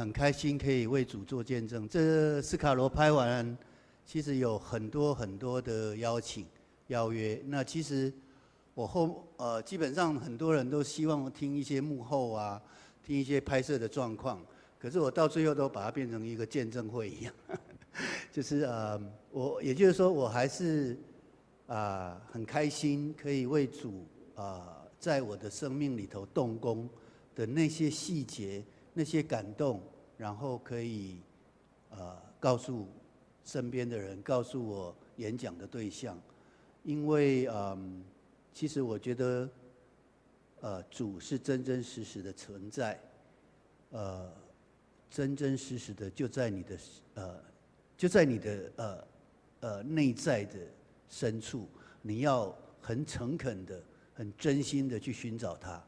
很开心可以为主做见证。这斯卡罗拍完，其实有很多很多的邀请邀约。那其实我后呃，基本上很多人都希望听一些幕后啊，听一些拍摄的状况。可是我到最后都把它变成一个见证会一样，就是呃，我也就是说，我还是啊、很开心可以为主啊、在我的生命里头动工的那些细节。那些感动，然后可以，呃，告诉身边的人，告诉我演讲的对象，因为嗯、其实我觉得，呃，主是真真实实的存在，呃，真真实实的就在你的呃，就在你的呃呃内在的深处，你要很诚恳的、很真心的去寻找他。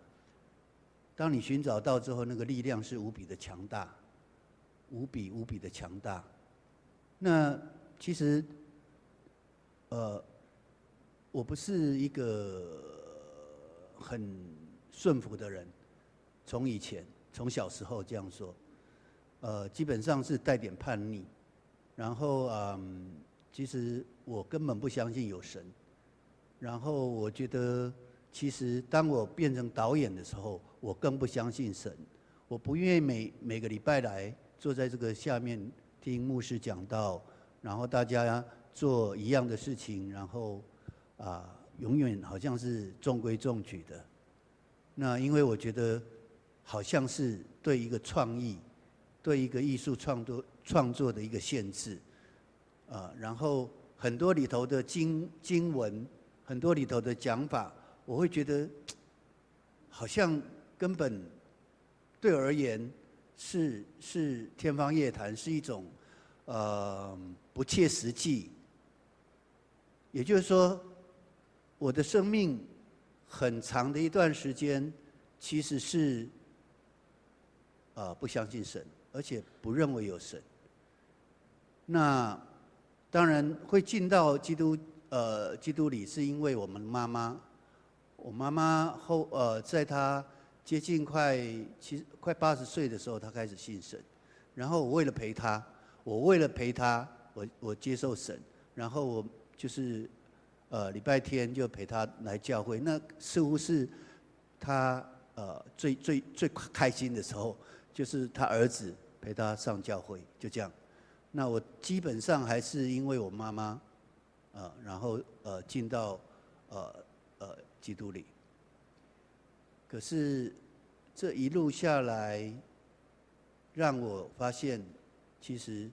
当你寻找到之后，那个力量是无比的强大，无比无比的强大。那其实，呃，我不是一个很顺服的人，从以前，从小时候这样说，呃，基本上是带点叛逆。然后，嗯，其实我根本不相信有神。然后，我觉得。其实，当我变成导演的时候，我更不相信神。我不愿意每每个礼拜来坐在这个下面听牧师讲道，然后大家做一样的事情，然后啊，永远好像是中规中矩的。那因为我觉得，好像是对一个创意、对一个艺术创作创作的一个限制。啊，然后很多里头的经经文，很多里头的讲法。我会觉得，好像根本对而言是是天方夜谭，是一种呃不切实际。也就是说，我的生命很长的一段时间，其实是、呃、不相信神，而且不认为有神。那当然会进到基督呃基督里，是因为我们妈妈。我妈妈后呃，在她接近快七快八十岁的时候，他开始信神。然后我为了陪他，我为了陪他，我我接受神。然后我就是呃礼拜天就陪他来教会。那似乎是他呃最最最开心的时候，就是他儿子陪他上教会，就这样。那我基本上还是因为我妈妈呃，然后呃进到呃呃。基督里，可是这一路下来，让我发现，其实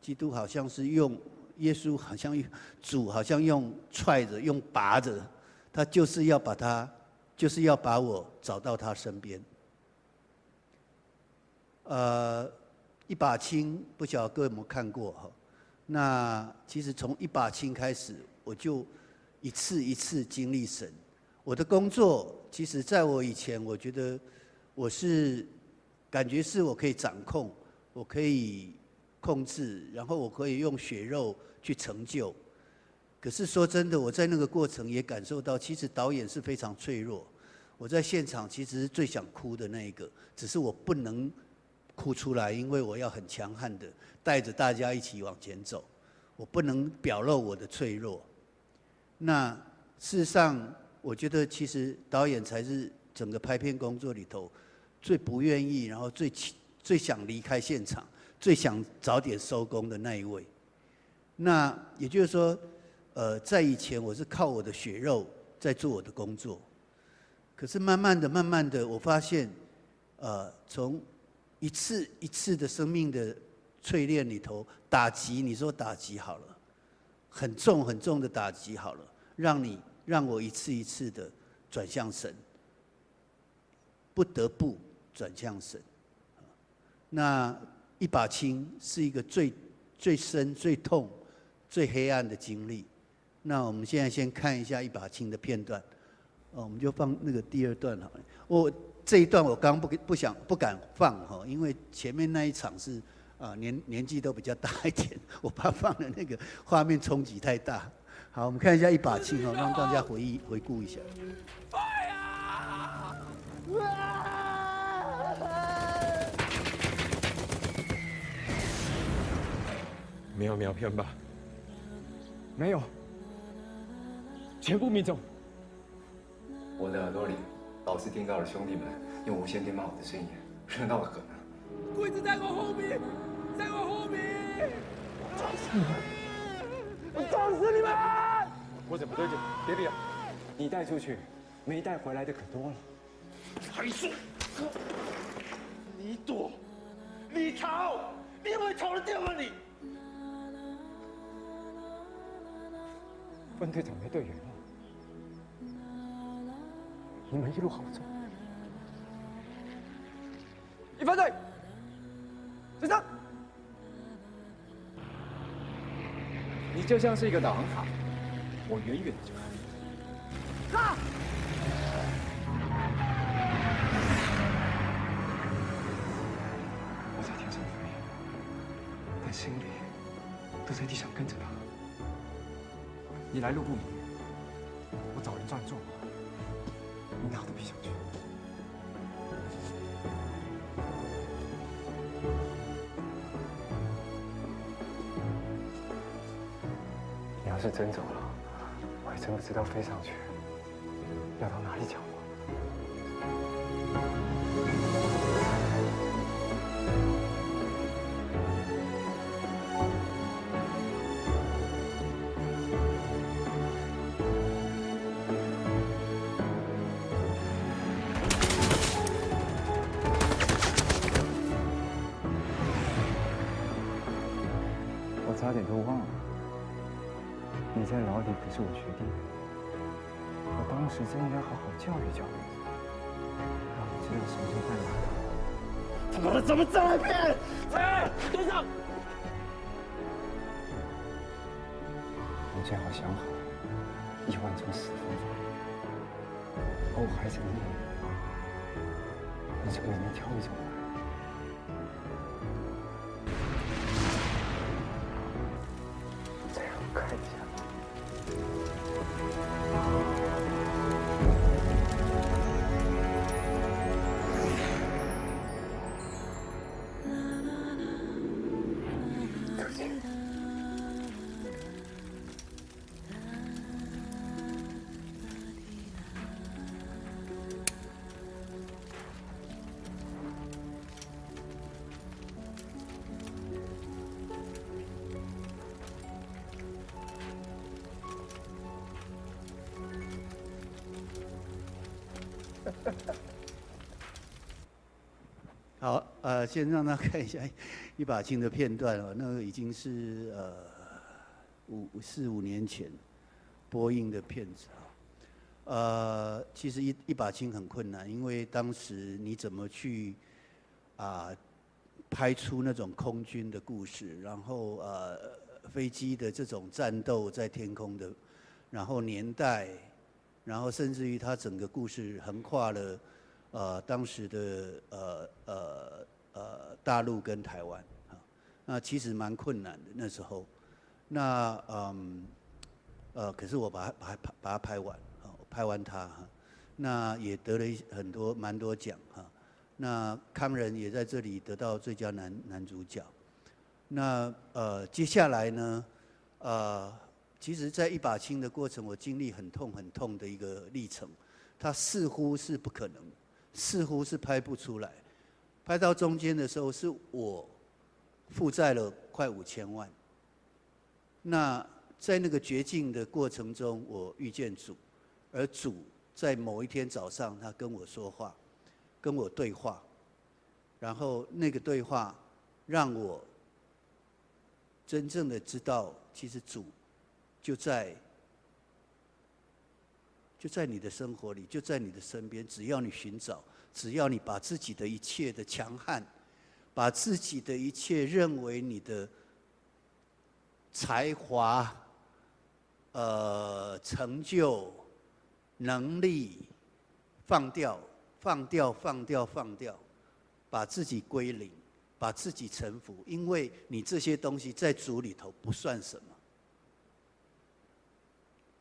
基督好像是用耶稣，好像主好像用踹着、用拔着，他就是要把他，就是要把我找到他身边。呃，一把青，不晓得各位有没有看过哈？那其实从一把青开始，我就。一次一次经历神，我的工作其实在我以前，我觉得我是感觉是我可以掌控，我可以控制，然后我可以用血肉去成就。可是说真的，我在那个过程也感受到，其实导演是非常脆弱。我在现场其实最想哭的那一个，只是我不能哭出来，因为我要很强悍的带着大家一起往前走，我不能表露我的脆弱。那事实上，我觉得其实导演才是整个拍片工作里头最不愿意，然后最最想离开现场，最想早点收工的那一位。那也就是说，呃，在以前我是靠我的血肉在做我的工作，可是慢慢的、慢慢的，我发现，呃，从一次一次的生命的淬炼里头打击，你说打击好了，很重很重的打击好了。让你让我一次一次的转向神，不得不转向神。那一把青是一个最最深、最痛、最黑暗的经历。那我们现在先看一下一把青的片段。哦，我们就放那个第二段好了。我这一段我刚不不想不敢放哈，因为前面那一场是啊年年纪都比较大一点，我怕放的那个画面冲击太大。好，我们看一下一把枪啊，让大家回忆回顾一下。没有瞄偏吧？没有，全部命中。我的耳朵里老是听到我兄弟们用无线电骂我的声音，热闹的很。鬼子在我后面，在我后面。我撞死你们！我怎么对劲？别别，你带出去，没带回来的可多了。还说，你躲，你逃，你以为逃得掉吗？你？分队长没队员了，你们一路好走。一分队，队你就像是一个导航卡，我远远的就看见。哈！我在天上飞，但心里都在地上跟着他。你来路不明，我找人撞撞，你哪都别想去。是真走了，我还真不知道飞上去要到哪里找我们再来一遍？哎，队长，你最好想好一万种死方法，把我还想问你，从里面挑一种来。好，呃，先让他看一下一把青的片段哦，那个已经是呃五四五年前播映的片子啊。呃，其实一一把青很困难，因为当时你怎么去啊、拍出那种空军的故事，然后呃飞机的这种战斗在天空的，然后年代，然后甚至于它整个故事横跨了。呃，当时的呃呃呃大陆跟台湾啊，那其实蛮困难的那时候。那嗯呃，可是我把它把它把它拍完，啊，拍完它哈，那也得了一很多蛮多奖哈。那康仁也在这里得到最佳男男主角。那呃接下来呢，呃，其实在一把青的过程，我经历很痛很痛的一个历程，它似乎是不可能。似乎是拍不出来，拍到中间的时候，是我负债了快五千万。那在那个绝境的过程中，我遇见主，而主在某一天早上，他跟我说话，跟我对话，然后那个对话让我真正的知道，其实主就在。就在你的生活里，就在你的身边。只要你寻找，只要你把自己的一切的强悍，把自己的一切认为你的才华、呃成就、能力放掉，放掉，放掉，放掉，把自己归零，把自己臣服，因为你这些东西在主里头不算什么。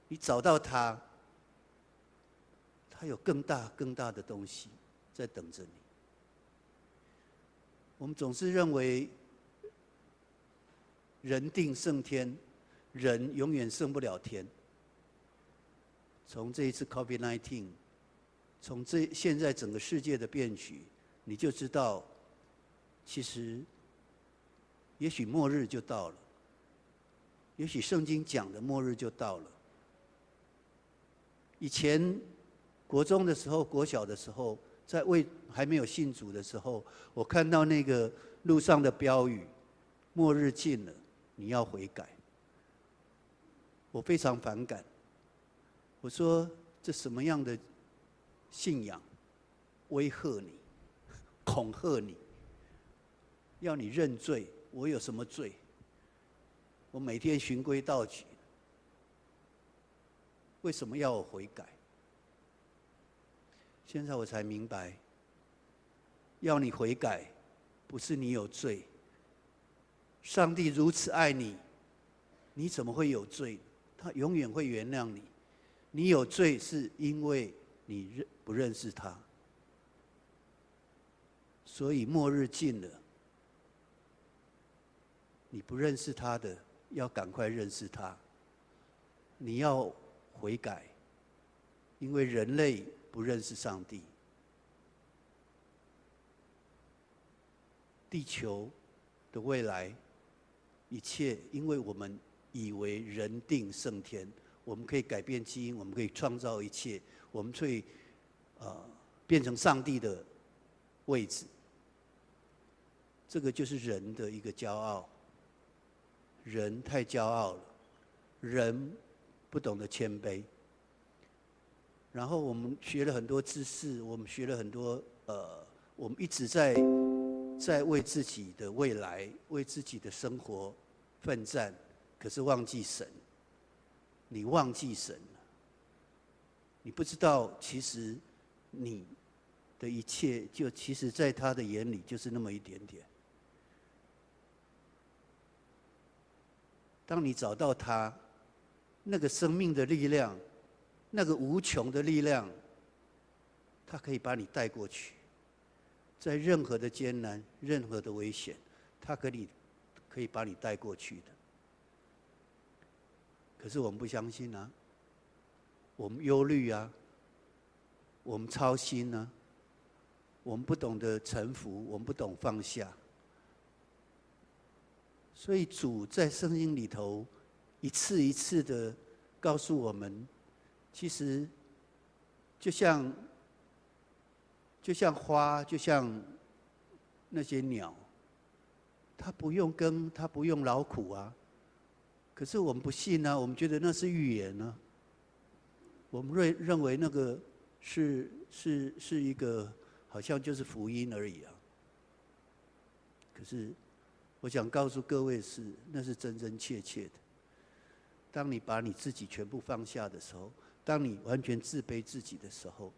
你找到他。他有更大、更大的东西在等着你。我们总是认为人定胜天，人永远胜不了天。从这一次 COVID-19，从这现在整个世界的变局，你就知道，其实，也许末日就到了，也许圣经讲的末日就到了。以前国中的时候，国小的时候，在未还没有信主的时候，我看到那个路上的标语：“末日近了，你要悔改。”我非常反感。我说：“这什么样的信仰？威吓你，恐吓你，要你认罪。我有什么罪？我每天循规蹈矩。”为什么要我悔改？现在我才明白，要你悔改，不是你有罪。上帝如此爱你，你怎么会有罪？他永远会原谅你。你有罪是因为你认不认识他。所以末日近了，你不认识他的，要赶快认识他。你要。悔改，因为人类不认识上帝。地球的未来，一切因为我们以为人定胜天，我们可以改变基因，我们可以创造一切，我们可以呃变成上帝的位置。这个就是人的一个骄傲，人太骄傲了，人。不懂得谦卑，然后我们学了很多知识，我们学了很多呃，我们一直在在为自己的未来、为自己的生活奋战，可是忘记神。你忘记神了，你不知道，其实你的一切，就其实在他的眼里就是那么一点点。当你找到他。那个生命的力量，那个无穷的力量，它可以把你带过去，在任何的艰难、任何的危险，它可以可以把你带过去的。可是我们不相信啊，我们忧虑啊，我们操心啊，我们不懂得臣服，我们不懂放下。所以主在圣经里头。一次一次的告诉我们，其实就像就像花，就像那些鸟，它不用耕，它不用劳苦啊。可是我们不信呢、啊，我们觉得那是预言呢、啊。我们认认为那个是是是一个好像就是福音而已啊。可是我想告诉各位是，那是真真切切的。当你把你自己全部放下的时候，当你完全自卑自己的时候，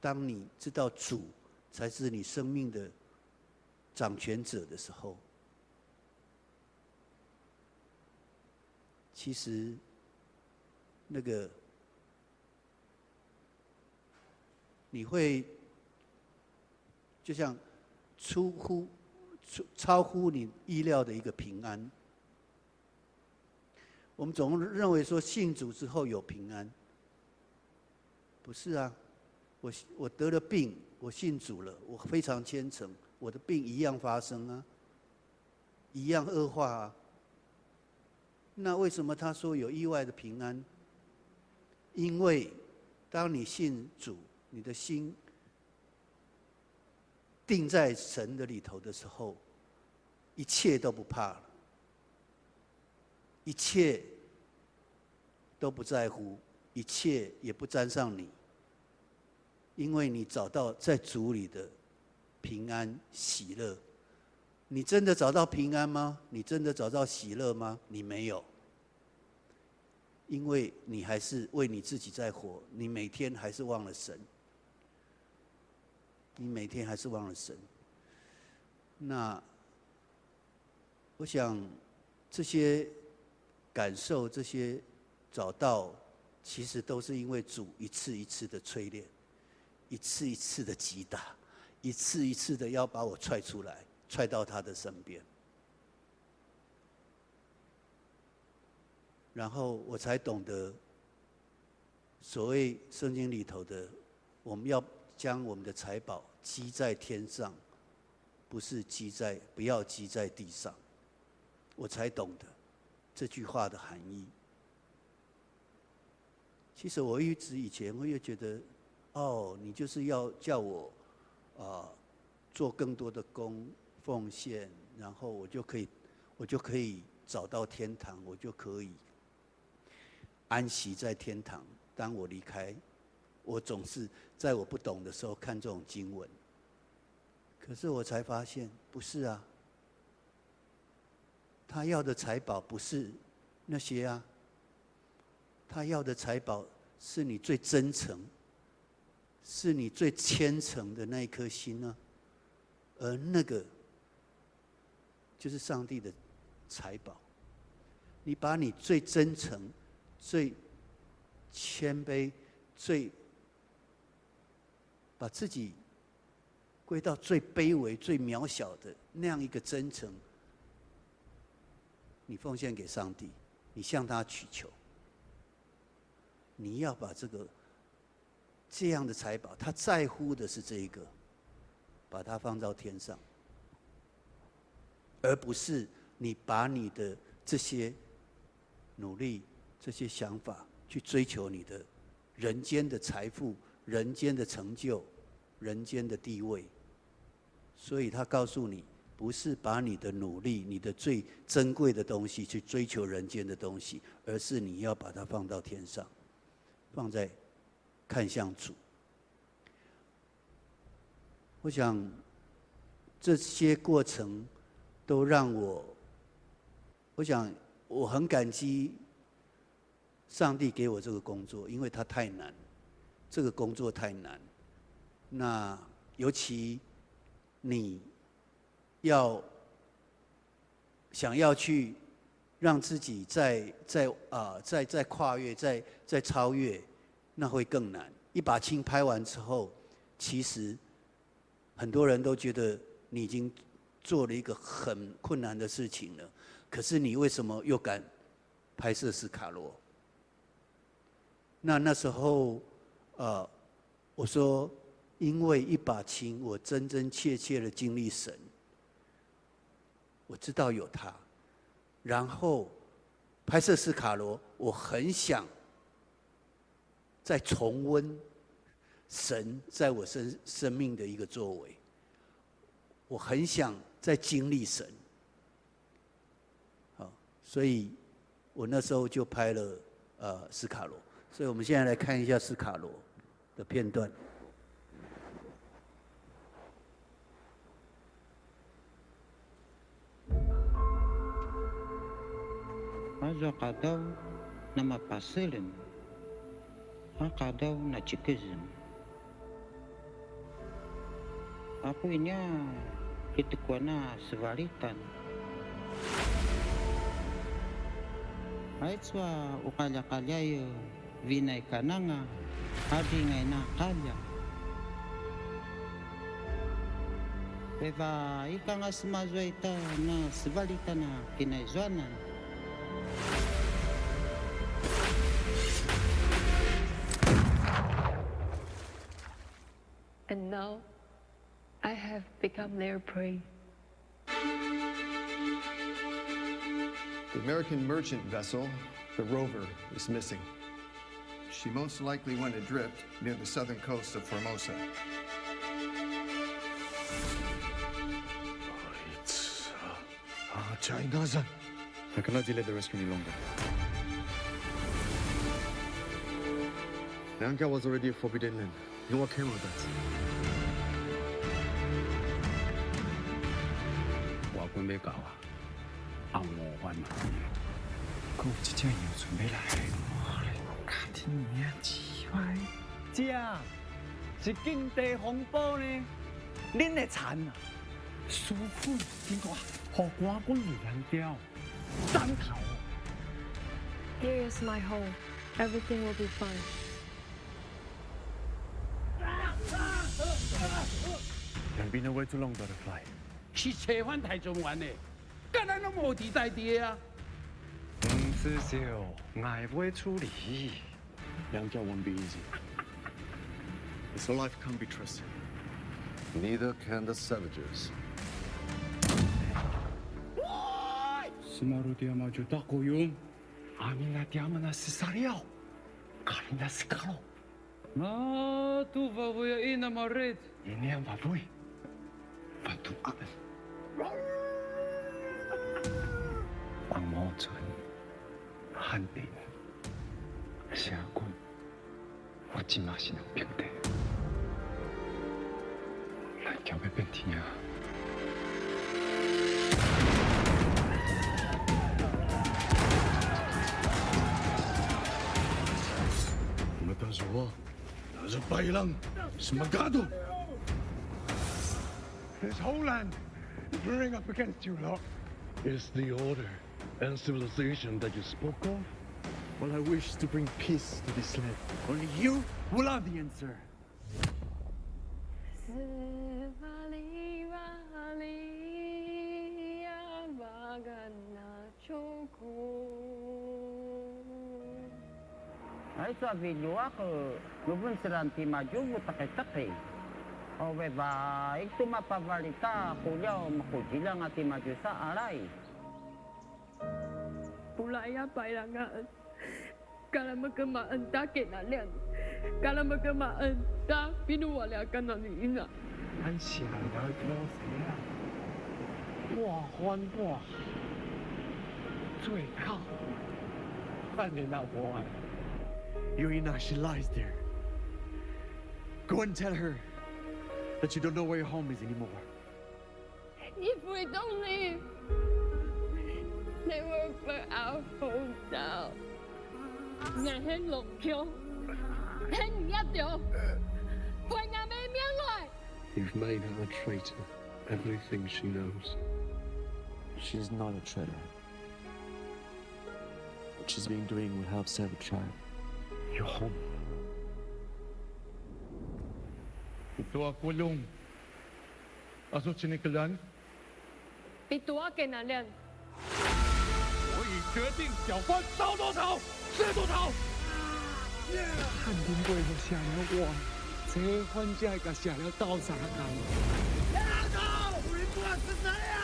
当你知道主才是你生命的掌权者的时候，其实那个你会就像出乎出超乎你意料的一个平安。我们总认为说信主之后有平安，不是啊？我我得了病，我信主了，我非常虔诚，我的病一样发生啊，一样恶化啊。那为什么他说有意外的平安？因为当你信主，你的心定在神的里头的时候，一切都不怕了。一切都不在乎，一切也不沾上你，因为你找到在主里的平安喜乐。你真的找到平安吗？你真的找到喜乐吗？你没有，因为你还是为你自己在活，你每天还是忘了神，你每天还是忘了神。那我想这些。感受这些，找到，其实都是因为主一次一次的淬炼，一次一次的击打，一次一次的要把我踹出来，踹到他的身边。然后我才懂得，所谓圣经里头的，我们要将我们的财宝积在天上，不是积在，不要积在地上。我才懂得这句话的含义。其实我一直以前我也觉得，哦，你就是要叫我啊做更多的工奉献，然后我就可以，我就可以找到天堂，我就可以。安息在天堂。当我离开，我总是在我不懂的时候看这种经文。可是我才发现，不是啊。他要的财宝不是那些啊。他要的财宝是你最真诚，是你最虔诚的那一颗心呢。而那个就是上帝的财宝。你把你最真诚。最谦卑、最把自己归到最卑微、最渺小的那样一个真诚，你奉献给上帝，你向他祈求，你要把这个这样的财宝，他在乎的是这一个，把它放到天上，而不是你把你的这些努力。这些想法去追求你的人间的财富、人间的成就、人间的地位，所以他告诉你，不是把你的努力、你的最珍贵的东西去追求人间的东西，而是你要把它放到天上，放在看向主。我想这些过程都让我，我想我很感激。上帝给我这个工作，因为它太难，这个工作太难。那尤其你要想要去让自己在在啊在在跨越在在超越，那会更难。一把青拍完之后，其实很多人都觉得你已经做了一个很困难的事情了。可是你为什么又敢拍摄斯卡罗？那那时候，呃，我说，因为一把琴，我真真切切的经历神，我知道有他，然后拍摄斯卡罗，我很想再重温神在我生生命的一个作为，我很想再经历神，好，所以我那时候就拍了呃斯卡罗。所以我们现在来看一下斯卡罗的片段。azaqadaw namapasilim na nachikizim aku inya kitukwana sevalitan. Aitswa uqallaqallayo vinaykananga adingaynaqalla Beva ikanga simazwaita na sivalita na kinaizoanan And now I have become their prey. The American merchant vessel, the Rover, is missing. She most likely went adrift near the southern coast of Formosa. It's uh, China's. I cannot delay the rescue any longer. Lanka was already a forbidden land. You know what came of that? Wakumekawa. 按我换嘛，可我即将要准备来。天爷之外，这是经济风暴呢，恁的惨啊！师傅，点讲？学官官人刁，当头。Here is my home. Everything will be fine. Can be no way too long, butterfly. 去切换台中湾呢，干咱拢无地在地啊！ 事小，我会处理。两脚 won't be easy. This life can't be trusted. Neither can the savages. Semaru dia maju tak koyum. Amina dia mana sesariau. Kalina sekalo. Ma tu vavoya ina marit. Ini yang vavoy. Batuan. Ang mo chun. Han bin. 下官， 我今嘛是能平地，来叫要变天啊！那他说，那是白狼，什么嘎都。This whole land is rearing up against you Locke. It's the order and civilization that you spoke of? Well, I wish to bring peace to this land. Only you will have the answer. Ay sabi niyo ako, nubun siranti maju butakay-takay. 事人提嘛，就不打开打开。Oh, beba, itu mah pavalita, kuliah makujilang at maju sa aray. Pulaya bailangan. Kalau magkamaan ta kinalan. Kalau magkamaan ta pinuwala ka na ni ina. 俺想了多谁啊？我欢我最靠半年老婆啊！Yurina, she lies there. Go and tell her that you don't know where your home is anymore. If we don't leave, they will burn our home down. Ngài hết lục kêu. Hết nhất điều. Quay ngà mê miếng rồi. You've made her a traitor. Everything she knows. She's not a traitor. What she's been doing will help save a child. Your home. Pitua kulung. Asu 决定小官烧多少，是多少。汉廷贵就下了我，这番债给下了到啥干？丫头，你不管是谁啊？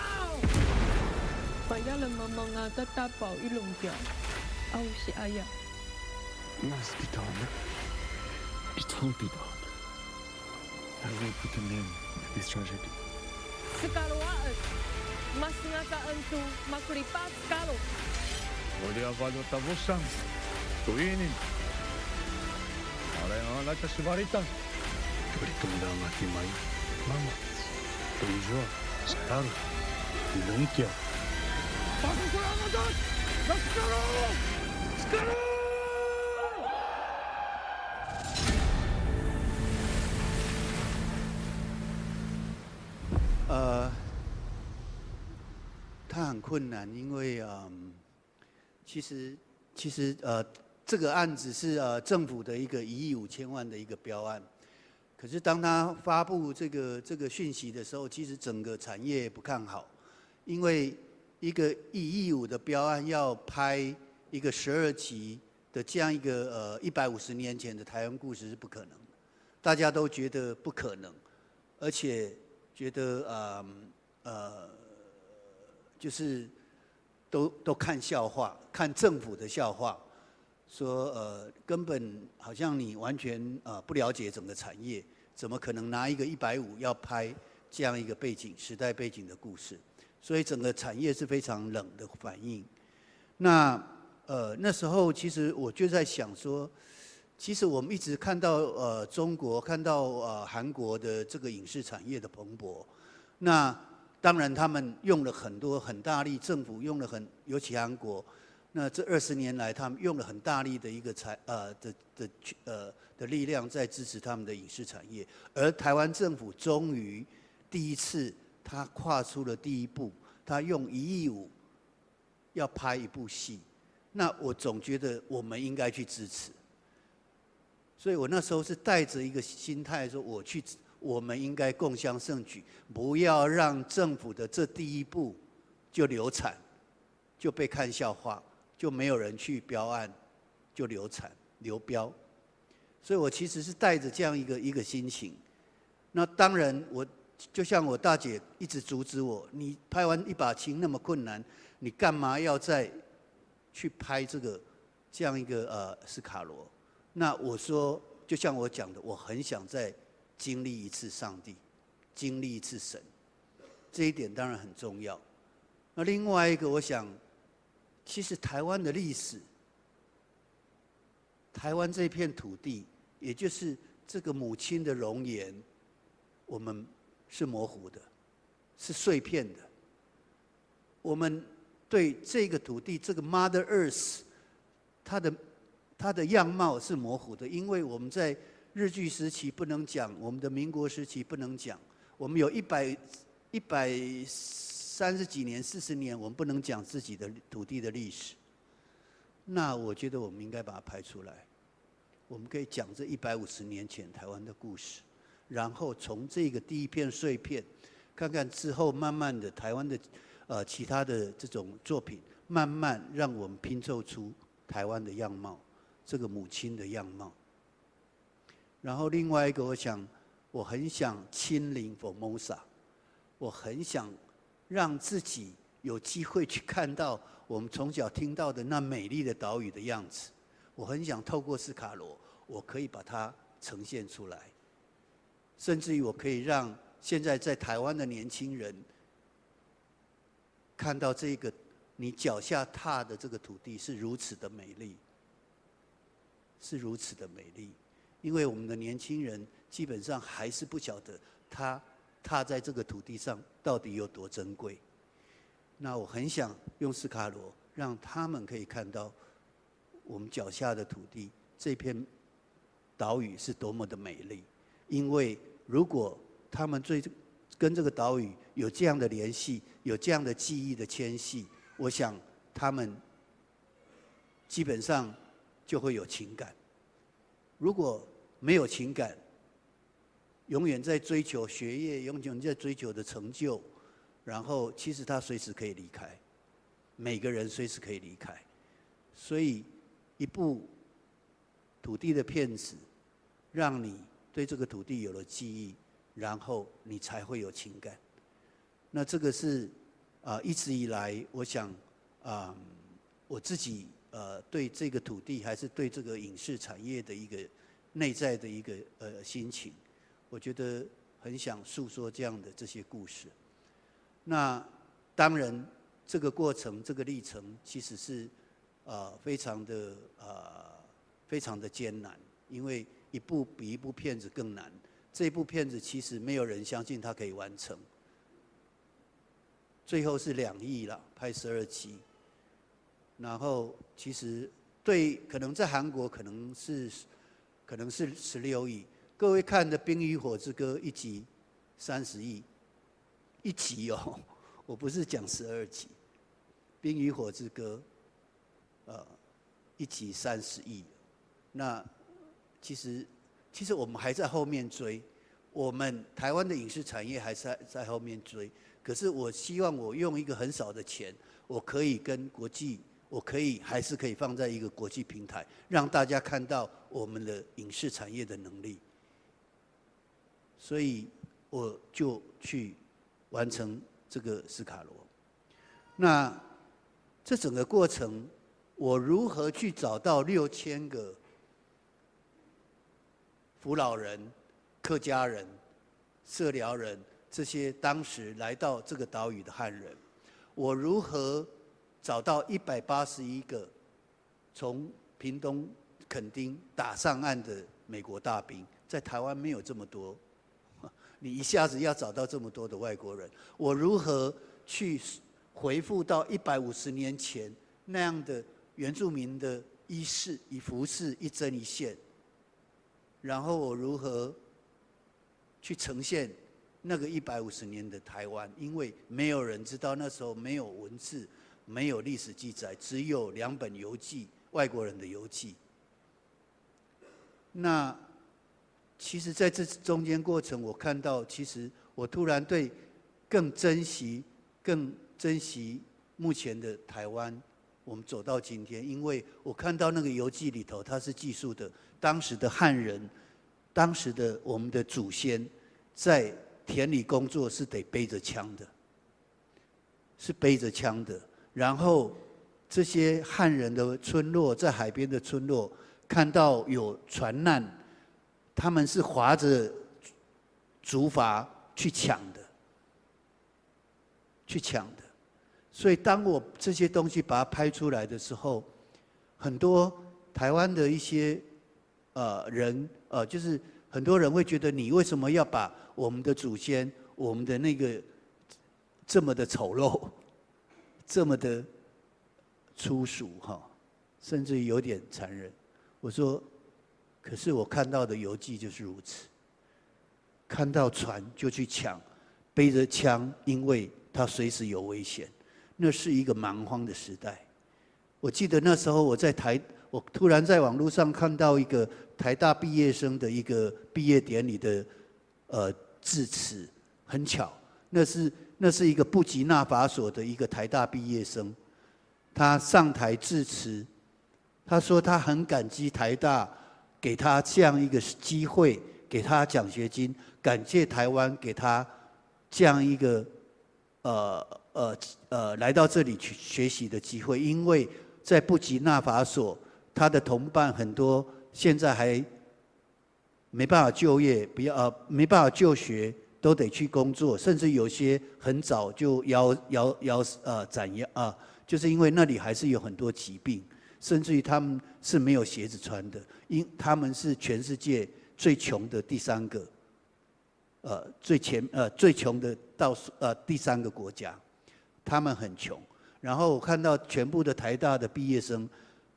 把亚人茫茫啊，在大宝一笼掉，啊，我是阿雅。那是比刀呢？比刀比。I will put an end to this tragedy. Scaroaat, masinata antu makuripat scalo. Olha a valor da vossa. Tuini. Olha a lata sibarita. Turitum da matimai. Mama. Turijo. Scalo. Dunkia. Passa o coração, Scalo! Scalo! 困难，因为嗯，其实其实呃，这个案子是呃政府的一个一亿五千万的一个标案，可是当他发布这个这个讯息的时候，其实整个产业不看好，因为一个一亿五的标案要拍一个十二集的这样一个呃一百五十年前的台湾故事是不可能的，大家都觉得不可能，而且。觉得呃呃，就是都都看笑话，看政府的笑话，说呃根本好像你完全呃不了解整个产业，怎么可能拿一个一百五要拍这样一个背景时代背景的故事？所以整个产业是非常冷的反应。那呃那时候其实我就在想说。其实我们一直看到呃中国看到呃韩国的这个影视产业的蓬勃，那当然他们用了很多很大力，政府用了很，尤其韩国，那这二十年来他们用了很大力的一个财呃的的呃的力量在支持他们的影视产业，而台湾政府终于第一次他跨出了第一步，他用一亿五要拍一部戏，那我总觉得我们应该去支持。所以我那时候是带着一个心态说，我去，我们应该共襄盛举，不要让政府的这第一步就流产，就被看笑话，就没有人去标案，就流产流标。所以我其实是带着这样一个一个心情。那当然，我就像我大姐一直阻止我，你拍完一把青那么困难，你干嘛要再去拍这个这样一个呃斯卡罗？那我说，就像我讲的，我很想在经历一次上帝，经历一次神，这一点当然很重要。那另外一个，我想，其实台湾的历史，台湾这片土地，也就是这个母亲的容颜，我们是模糊的，是碎片的。我们对这个土地，这个 Mother Earth，它的它的样貌是模糊的，因为我们在日据时期不能讲，我们的民国时期不能讲，我们有一百一百。三十几年、四十年，我们不能讲自己的土地的历史。那我觉得我们应该把它拍出来。我们可以讲这一百五十年前台湾的故事，然后从这个第一片碎片，看看之后慢慢的台湾的呃其他的这种作品，慢慢让我们拼凑出台湾的样貌，这个母亲的样貌。然后另外一个，我想我很想亲临 Formosa，我很想。让自己有机会去看到我们从小听到的那美丽的岛屿的样子，我很想透过斯卡罗，我可以把它呈现出来，甚至于我可以让现在在台湾的年轻人看到这个你脚下踏的这个土地是如此的美丽，是如此的美丽，因为我们的年轻人基本上还是不晓得他。踏在这个土地上到底有多珍贵？那我很想用斯卡罗让他们可以看到我们脚下的土地，这片岛屿是多么的美丽。因为如果他们最跟这个岛屿有这样的联系，有这样的记忆的牵系，我想他们基本上就会有情感。如果没有情感，永远在追求学业，永远在追求的成就，然后其实他随时可以离开，每个人随时可以离开，所以一部土地的片子，让你对这个土地有了记忆，然后你才会有情感。那这个是啊，一直以来我想啊，我自己呃对这个土地，还是对这个影视产业的一个内在的一个呃心情。我觉得很想诉说这样的这些故事。那当然，这个过程、这个历程其实是呃非常的呃非常的艰难，因为一部比一部片子更难。这部片子其实没有人相信它可以完成，最后是两亿了，拍十二集。然后其实对，可能在韩国可能是可能是十六亿。各位看的《冰与火之歌》一集三十亿，一集哦，我不是讲十二集，《冰与火之歌》呃，一集三十亿，那其实其实我们还在后面追，我们台湾的影视产业还在在后面追，可是我希望我用一个很少的钱，我可以跟国际，我可以还是可以放在一个国际平台，让大家看到我们的影视产业的能力。所以我就去完成这个斯卡罗。那这整个过程，我如何去找到六千个福佬人、客家人、社寮人这些当时来到这个岛屿的汉人？我如何找到一百八十一个从屏东垦丁打上岸的美国大兵？在台湾没有这么多。你一下子要找到这么多的外国人，我如何去回复到一百五十年前那样的原住民的衣饰、以服饰一针一线？然后我如何去呈现那个一百五十年的台湾？因为没有人知道那时候没有文字，没有历史记载，只有两本游记，外国人的游记。那。其实，在这中间过程，我看到，其实我突然对更珍惜、更珍惜目前的台湾，我们走到今天，因为我看到那个游记里头，他是记述的当时的汉人，当时的我们的祖先，在田里工作是得背着枪的，是背着枪的。然后这些汉人的村落，在海边的村落，看到有船难，他们是划着竹筏去抢的，去抢的。所以，当我这些东西把它拍出来的时候，很多台湾的一些呃人呃，就是很多人会觉得，你为什么要把我们的祖先、我们的那个这么的丑陋、这么的粗俗哈，甚至有点残忍？我说，可是我看到的游记就是如此，看到船就去抢，背着枪，因为他随时有危险。那是一个蛮荒的时代。我记得那时候我在台，我突然在网络上看到一个台大毕业生的一个毕业典礼的呃致辞，很巧，那是那是一个布吉纳法索的一个台大毕业生，他上台致辞，他说他很感激台大给他这样一个机会，给他奖学金，感谢台湾给他这样一个呃。呃呃，来到这里去学习的机会，因为在布吉纳法索，他的同伴很多现在还没办法就业，不要呃没办法就学，都得去工作，甚至有些很早就夭夭夭呃斩夭啊，就是因为那里还是有很多疾病，甚至于他们是没有鞋子穿的，因他们是全世界最穷的第三个，呃最前呃最穷的倒数呃第三个国家。他们很穷，然后我看到全部的台大的毕业生，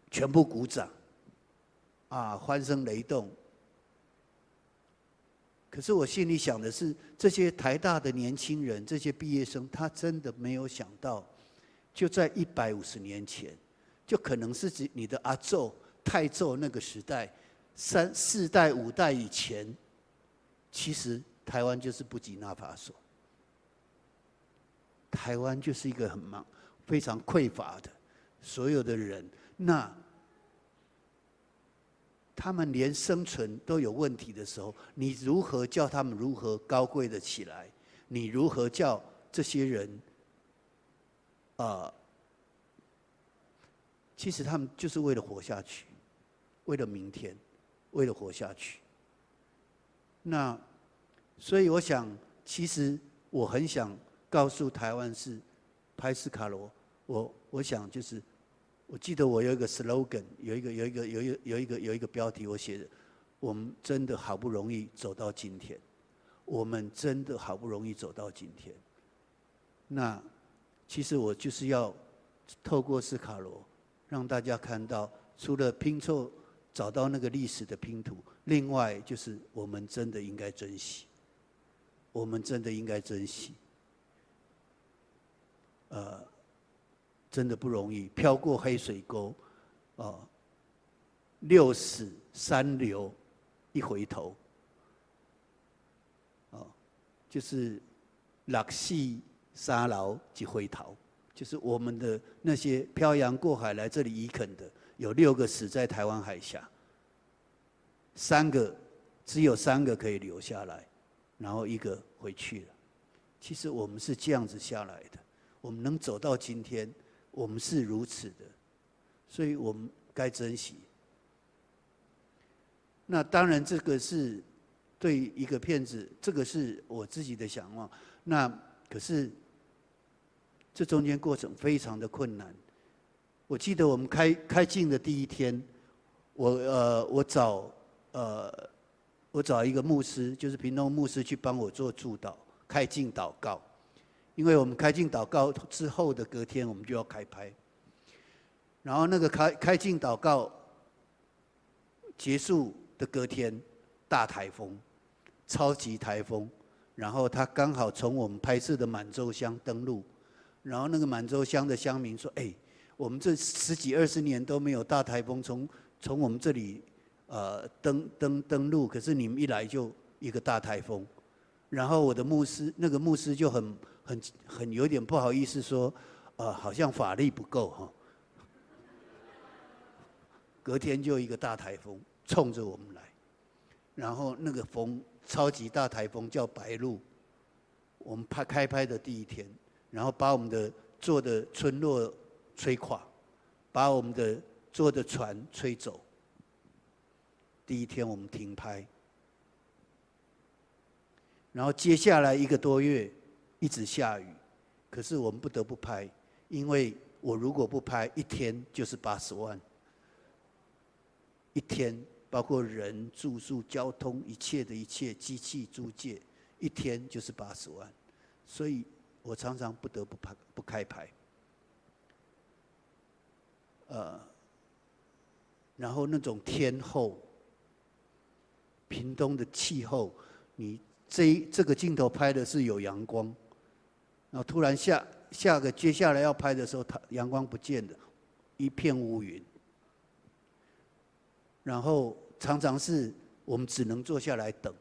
全部鼓掌，啊，欢声雷动。可是我心里想的是，这些台大的年轻人，这些毕业生，他真的没有想到，就在一百五十年前，就可能是指你的阿祖、太祖那个时代，三四代、五代以前，其实台湾就是布吉纳法索。台湾就是一个很忙、非常匮乏的所有的人，那他们连生存都有问题的时候，你如何叫他们如何高贵的起来？你如何叫这些人？啊、其实他们就是为了活下去，为了明天，为了活下去。那所以我想，其实我很想。告诉台湾是拍斯卡罗，我我想就是，我记得我有一个 slogan，有一个有一个有一个有一个有一个标题，我写的，我们真的好不容易走到今天，我们真的好不容易走到今天。那其实我就是要透过斯卡罗，让大家看到，除了拼凑找到那个历史的拼图，另外就是我们真的应该珍惜，我们真的应该珍惜。呃，真的不容易，飘过黑水沟，啊、六死三流，一回头，啊、就是六死三流一回头，就是我们的那些漂洋过海来这里移垦的，有六个死在台湾海峡，三个只有三个可以留下来，然后一个回去了。其实我们是这样子下来的。我们能走到今天，我们是如此的，所以我们该珍惜。那当然，这个是对一个骗子，这个是我自己的想望。那可是这中间过程非常的困难。我记得我们开开镜的第一天，我呃我找呃我找一个牧师，就是屏东牧师去帮我做助导，开镜祷告。因为我们开镜祷告之后的隔天，我们就要开拍。然后那个开开镜祷告结束的隔天，大台风，超级台风。然后他刚好从我们拍摄的满洲乡登陆。然后那个满洲乡的乡民说：“哎，我们这十几二十年都没有大台风从从我们这里呃登登登陆，可是你们一来就一个大台风。”然后我的牧师那个牧师就很。很很有点不好意思说，呃，好像法力不够哈，隔天就一个大台风冲着我们来，然后那个风超级大台风叫白露，我们拍开拍的第一天，然后把我们的做的村落吹垮，把我们的做的船吹走。第一天我们停拍，然后接下来一个多月一直下雨，可是我们不得不拍，因为我如果不拍，一天就是八十万。一天包括人、住宿、交通，一切的一切，机器租借，一天就是八十万，所以我常常不得不拍不开拍。呃，然后那种天候，屏东的气候，你这一这个镜头拍的是有阳光，然后突然下下个接下来要拍的时候，它阳光不见了，一片乌云。然后常常是我们只能坐下来等，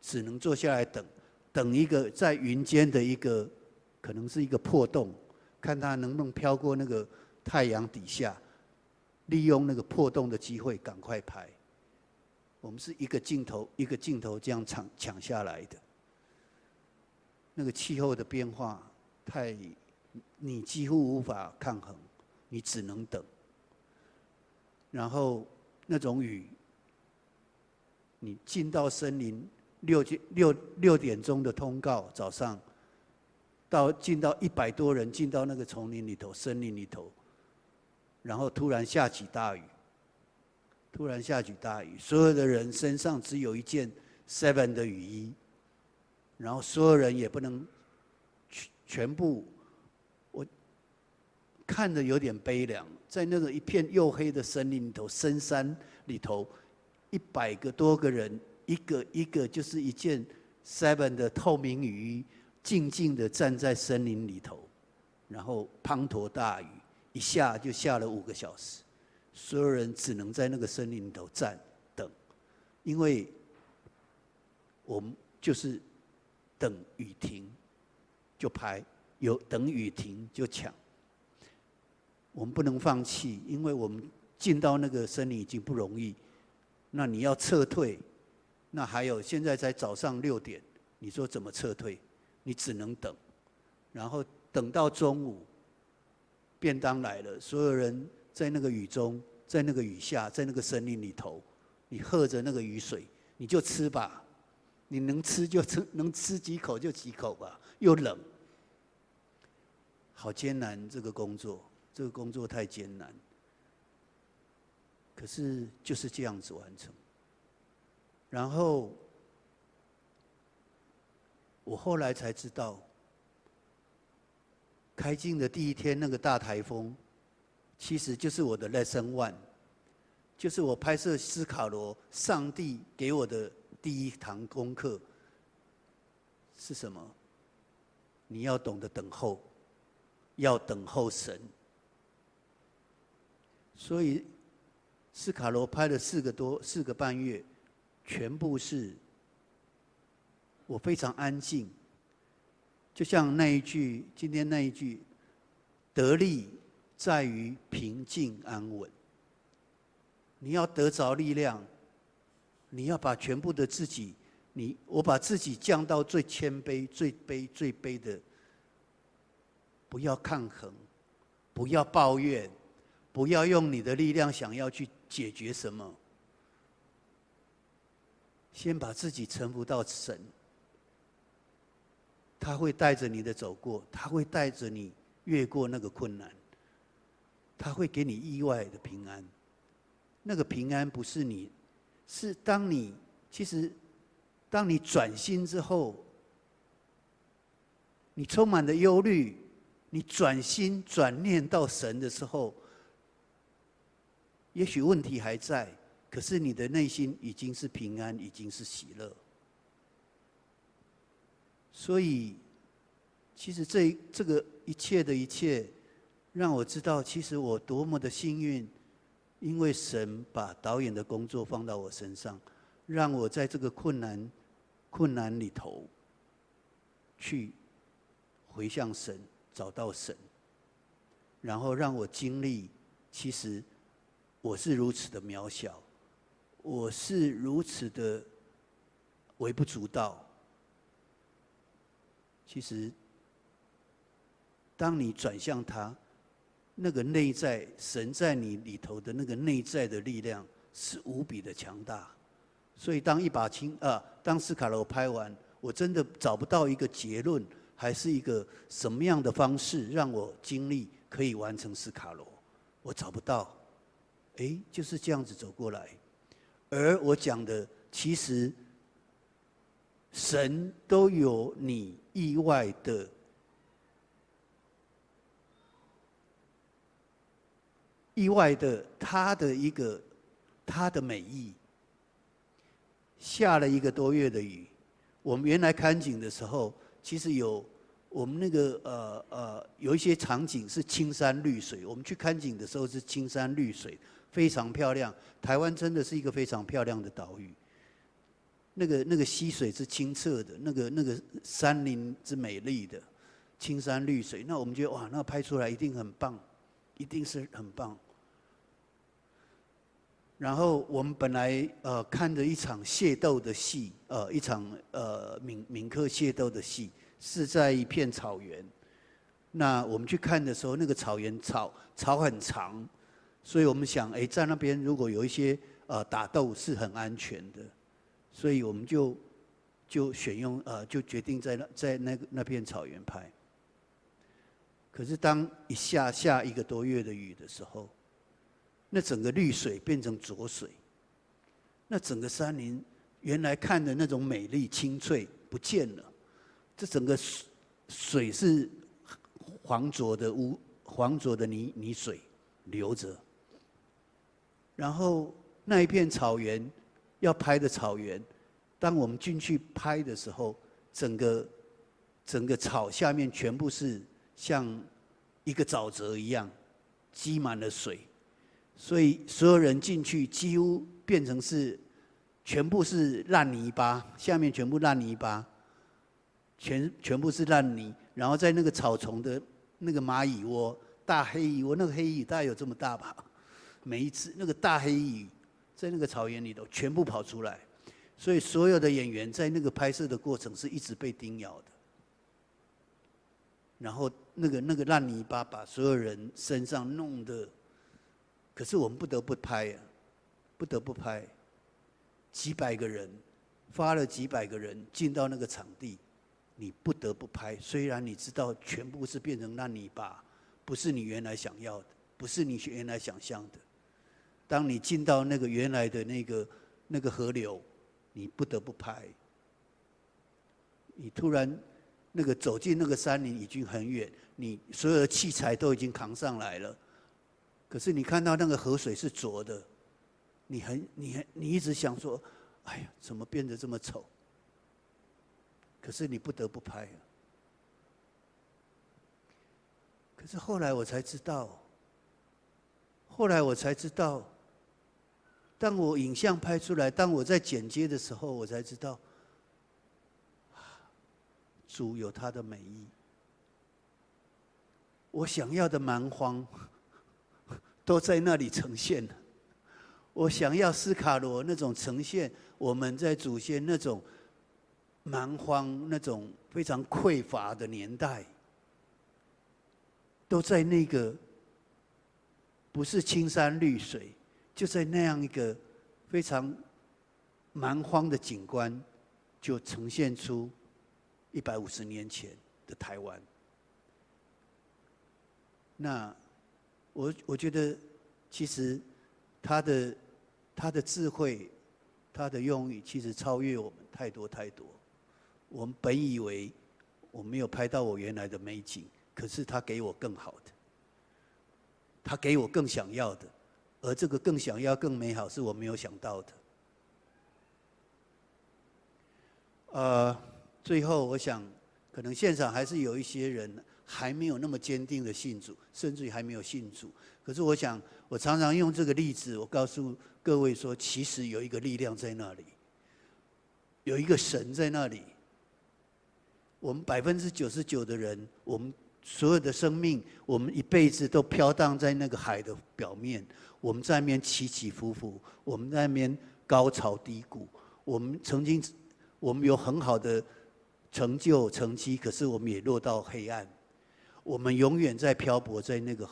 只能坐下来等，等一个在云间的一个，可能是一个破洞，看它能不能飘过那个太阳底下，利用那个破洞的机会赶快拍。我们是一个镜头一个镜头这样抢抢下来的。那个气候的变化太，你几乎无法抗衡，你只能等。然后。那种雨，你进到森林六点六六点钟的通告，早上到进到一百多人进到那个丛林里头、森林里头，然后突然下起大雨，突然下起大雨，所有的人身上只有一件 Seven 的雨衣，然后所有人也不能全全部，我看着有点悲凉。在那个一片黝黑的森林里头，深山里头，一百个多个人，一个一个就是一件 seven 的透明雨衣，静静的站在森林里头，然后滂沱大雨，一下就下了五个小时，所有人只能在那个森林里头站等，因为我们就是等雨停就拍，有等雨停就抢。我们不能放弃，因为我们进到那个森林已经不容易。那你要撤退，那还有现在才早上六点，你说怎么撤退？你只能等，然后等到中午，便当来了，所有人在那个雨中，在那个雨下，在那个森林里头，你喝着那个雨水，你就吃吧，你能吃就吃，能吃几口就几口吧，又冷，好艰难这个工作。这个工作太艰难，可是就是这样子完成。然后我后来才知道，开镜的第一天那个大台风，其实就是我的 lesson one，就是我拍摄斯卡罗，上帝给我的第一堂功课是什么？你要懂得等候，要等候神。所以，斯卡罗拍了四个多四个半月，全部是我非常安静，就像那一句今天那一句，得力在于平静安稳。你要得着力量，你要把全部的自己，你我把自己降到最谦卑、最卑、最卑的，不要抗衡，不要抱怨。不要用你的力量想要去解决什么，先把自己臣服到神，他会带着你的走过，他会带着你越过那个困难，他会给你意外的平安。那个平安不是你，是当你其实当你转心之后，你充满了忧虑，你转心转念到神的时候。也许问题还在，可是你的内心已经是平安，已经是喜乐。所以，其实这这个一切的一切，让我知道，其实我多么的幸运，因为神把导演的工作放到我身上，让我在这个困难困难里头，去回向神，找到神，然后让我经历，其实。我是如此的渺小，我是如此的微不足道。其实，当你转向他，那个内在神在你里头的那个内在的力量是无比的强大。所以，当一把青啊，当斯卡罗拍完，我真的找不到一个结论，还是一个什么样的方式让我经历可以完成斯卡罗，我找不到。哎，就是这样子走过来。而我讲的，其实神都有你。意外的，意外的，他的一个他的美意，下了一个多月的雨。我们原来看景的时候，其实有我们那个呃呃有一些场景是青山绿水。我们去看景的时候是青山绿水，非常漂亮。台湾真的是一个非常漂亮的岛屿。那个那个溪水是清澈的，那个那个山林是美丽的，青山绿水。那我们觉得哇，那拍出来一定很棒，一定是很棒。然后我们本来呃看着一场械斗的戏，呃一场呃闽闽客械斗的戏，是在一片草原。那我们去看的时候，那个草原草草很长，所以我们想，哎，在那边如果有一些呃打斗是很安全的。所以我们就就选用呃，就决定在那在那那片草原拍。可是当一下下一个多月的雨的时候，那整个绿水变成浊水，那整个山林原来看的那种美丽清脆不见了，这整个水水是黄浊的污黄浊的泥泥水流着，然后那一片草原。要拍的草原，当我们进去拍的时候，整个整个草下面全部是像一个沼泽一样，积满了水，所以所有人进去几乎变成是全部是烂泥巴，下面全部烂泥巴，全全部是烂泥，然后在那个草丛的那个蚂蚁窝、大黑蚁窝，那个黑蚁大概有这么大吧，每一次那个大黑蚁。在那个草原里头，全部跑出来，所以所有的演员在那个拍摄的过程是一直被叮咬的。然后那个那个烂泥巴把所有人身上弄得，可是我们不得不拍呀，不得不拍。几百个人，发了几百个人进到那个场地，你不得不拍。虽然你知道全部是变成烂泥巴，不是你原来想要的，不是你原来想象的。当你进到那个原来的那个那个河流，你不得不拍。你突然那个走进那个山林已经很远，你所有的器材都已经扛上来了，可是你看到那个河水是浊的，你很你很你一直想说，哎呀，怎么变得这么丑？可是你不得不拍啊。可是后来我才知道，后来我才知道。当我影像拍出来，当我在剪接的时候，我才知道，主有他的美意。我想要的蛮荒，都在那里呈现了。我想要斯卡罗那种呈现，我们在祖先那种蛮荒、那种非常匮乏的年代，都在那个不是青山绿水。就在那样一个非常蛮荒的景观，就呈现出一百五十年前的台湾。那我我觉得，其实他的他的智慧，他的用意，其实超越我们太多太多。我们本以为我没有拍到我原来的美景，可是他给我更好的，他给我更想要的。而这个更想要、更美好，是我没有想到的。呃，最后我想，可能现场还是有一些人还没有那么坚定的信主，甚至于还没有信主。可是我想，我常常用这个例子，我告诉各位说，其实有一个力量在那里，有一个神在那里。我们百分之九十九的人，我们所有的生命，我们一辈子都飘荡在那个海的表面，我们在那边起起伏伏，我们在那边高潮低谷，我们曾经，我们有很好的成就成绩，可是我们也落到黑暗，我们永远在漂泊在那个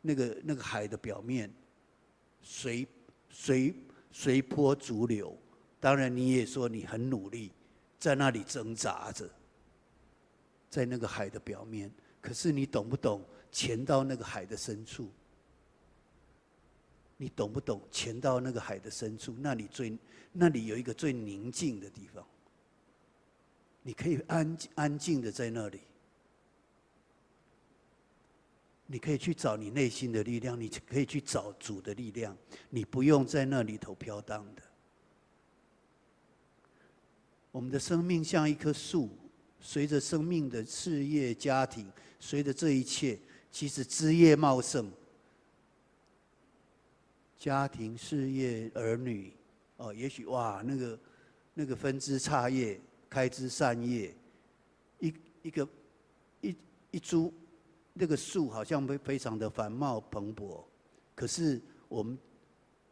那个那个海的表面，随随随波逐流。当然，你也说你很努力，在那里挣扎着，在那个海的表面。可是你懂不懂潜到那个海的深处？你懂不懂潜到那个海的深处？那里最那里有一个最宁静的地方，你可以安安静的在那里，你可以去找你内心的力量，你可以去找主的力量，你不用在那里头飘荡的。我们的生命像一棵树。随着生命的事业、家庭，随着这一切，其实枝叶茂盛。家庭、事业、儿女，哦，也许哇，那个那个分枝插叶、开枝散叶，一一个一一株那个树，好像非非常的繁茂蓬勃。可是我们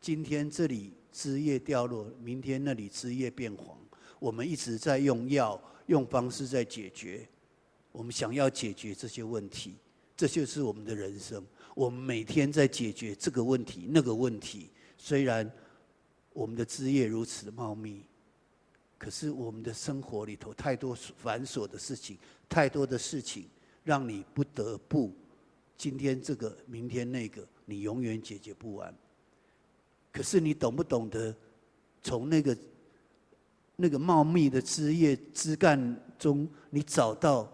今天这里枝叶掉落，明天那里枝叶变黄，我们一直在用药。用方式在解决，我们想要解决这些问题，这就是我们的人生。我们每天在解决这个问题、那个问题。虽然我们的枝叶如此茂密，可是我们的生活里头太多繁琐的事情，太多的事情，让你不得不今天这个，明天那个，你永远解决不完。可是你懂不懂得从那个？那个茂密的枝叶枝干中，你找到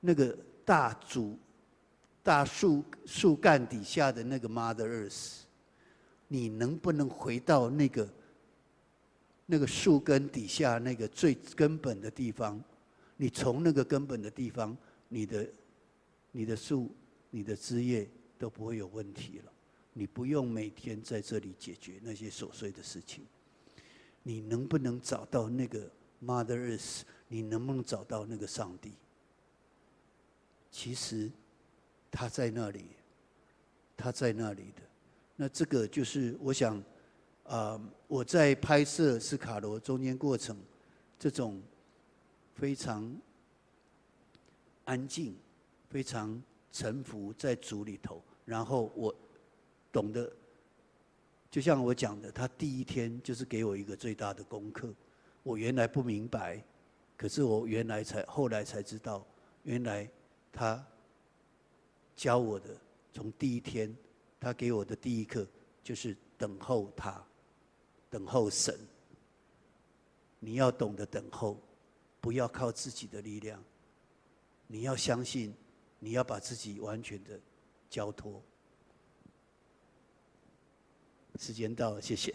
那个大主大树树干底下的那个 Mother Earth，你能不能回到那个那个树根底下那个最根本的地方？你从那个根本的地方，你的你的树、你的枝叶都不会有问题了。你不用每天在这里解决那些琐碎的事情。你能不能找到那个 Mother Earth？你能不能找到那个上帝？其实他在那里，他在那里的。那这个就是我想，啊、我在拍摄斯卡罗中间过程，这种非常安静、非常臣服在主里头，然后我懂得。就像我讲的，他第一天就是给我一个最大的功课。我原来不明白，可是我原来才后来才知道，原来他教我的，从第一天他给我的第一课就是等候他，等候神。你要懂得等候，不要靠自己的力量。你要相信，你要把自己完全的交托。时间到了，谢谢。